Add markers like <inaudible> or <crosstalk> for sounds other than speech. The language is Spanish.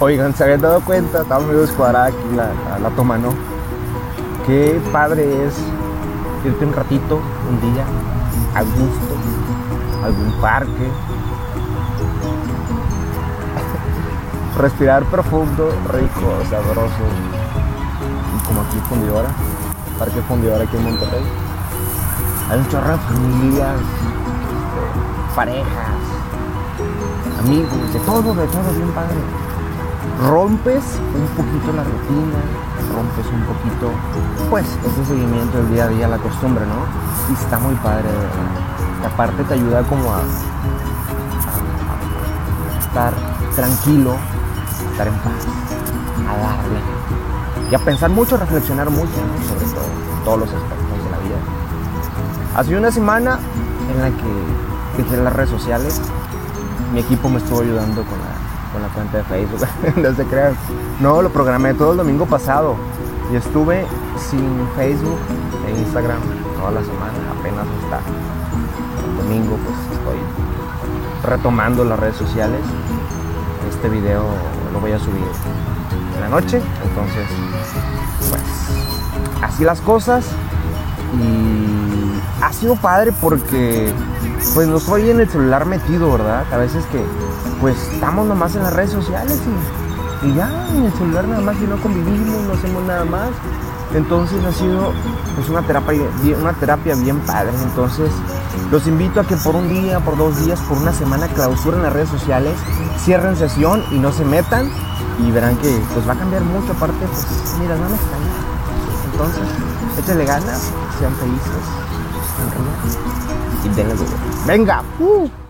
Oigan, ¿se habían dado cuenta? Estaba medio descuadrada aquí la, la, toma, ¿no? Qué padre es irte un ratito, un día, a gusto, a algún parque. Respirar profundo, rico, sabroso. Como aquí fundidora, parque fundidora aquí en Monterrey. Hay un chorro de familias, de parejas, amigos, de todo, de todo bien padre rompes un poquito la rutina, rompes un poquito, pues, ese seguimiento del día a día, la costumbre, ¿no? Y está muy padre, de verdad. aparte te ayuda como a, estar tranquilo, estar en paz, a darle. Y a pensar mucho, reflexionar mucho. Sobre todo, todos los aspectos de la vida. Hace una semana en la que dejé las redes sociales, mi equipo me estuvo ayudando con la con la cuenta de Facebook, <laughs> no se. No, lo programé todo el domingo pasado y estuve sin Facebook e Instagram toda la semana, apenas hasta el domingo pues estoy retomando las redes sociales. Este video lo voy a subir en la noche, entonces pues así las cosas y ha sido padre porque pues no estoy en el celular metido, ¿verdad? A veces que pues estamos nomás en las redes sociales y, ya en el celular nada más y no convivimos, no hacemos nada más. Entonces ha sido pues, una, terapia, una terapia bien padre. Entonces los invito a que por un día, por dos días, por una semana clausuren las redes sociales, cierren sesión y no se metan y verán que pues va a cambiar mucho. Aparte, pues mira, no extraña. Entonces, échenle ganas, sean felices, Venezuela. Venga! Uh!